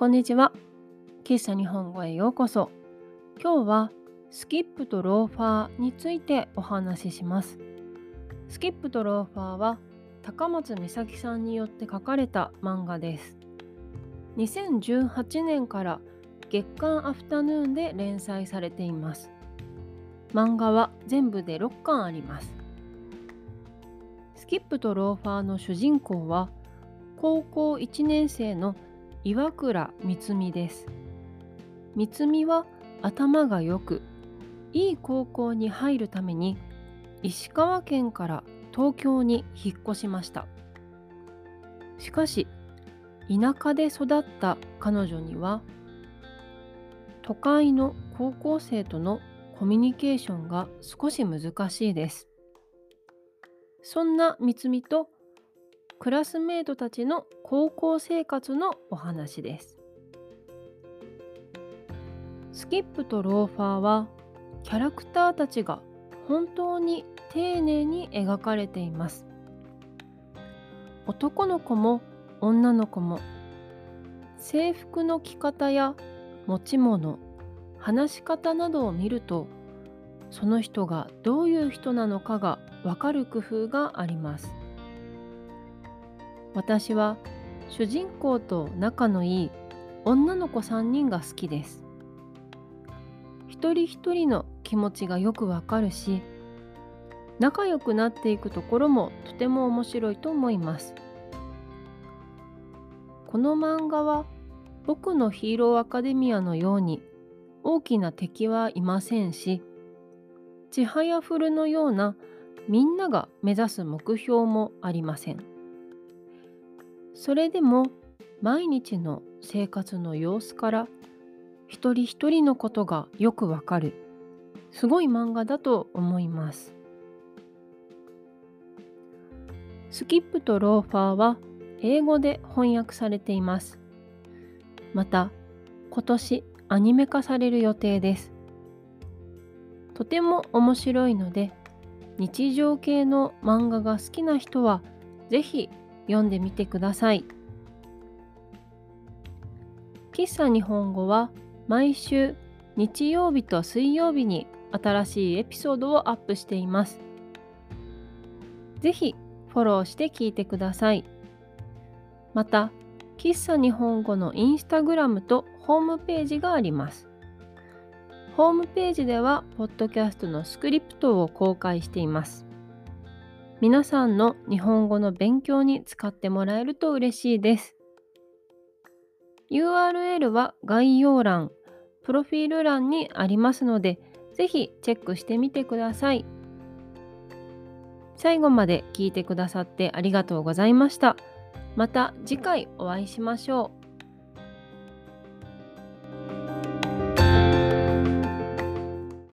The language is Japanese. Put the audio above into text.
こんにちは。喫茶日本語へようこそ。今日はスキップとローファーについてお話しします。スキップとローファーは高松美咲さんによって書かれた漫画です。2018年から月刊アフタヌーンで連載されています。漫画は全部で6巻あります。スキップとローファーの主人公は高校1年生の岩倉光美です。光美は頭が良く、いい高校に入るために石川県から東京に引っ越しました。しかし、田舎で育った彼女には、都会の高校生とのコミュニケーションが少し難しいです。そんな光美とクラスメートたちの高校生活のお話です。スキップとローファーはキャラクターたちが本当に丁寧に描かれています。男の子も女の子も制服の着方や持ち物話し方などを見るとその人がどういう人なのかがわかる工夫があります。私は主人公と仲のいい女の子3人が好きです。一人一人の気持ちがよくわかるし仲良くなっていくところもとても面白いと思います。この漫画は僕のヒーローアカデミアのように大きな敵はいませんしちはやふるのようなみんなが目指す目標もありません。それでも毎日の生活の様子から一人一人のことがよくわかるすごい漫画だと思います。スキップとローファーは英語で翻訳されています。また今年アニメ化される予定です。とても面白いので日常系の漫画が好きな人はぜひ読んでみてください。喫茶日本語は毎週日曜日と水曜日に新しいエピソードをアップしています。ぜひフォローして聞いてください。また、喫茶日本語のインスタグラムとホームページがあります。ホームページでは、ポッドキャストのスクリプトを公開しています。皆さんの日本語の勉強に使ってもらえると嬉しいです。URL は概要欄、プロフィール欄にありますので、ぜひチェックしてみてください。最後まで聞いてくださってありがとうございました。また次回お会いしましょう。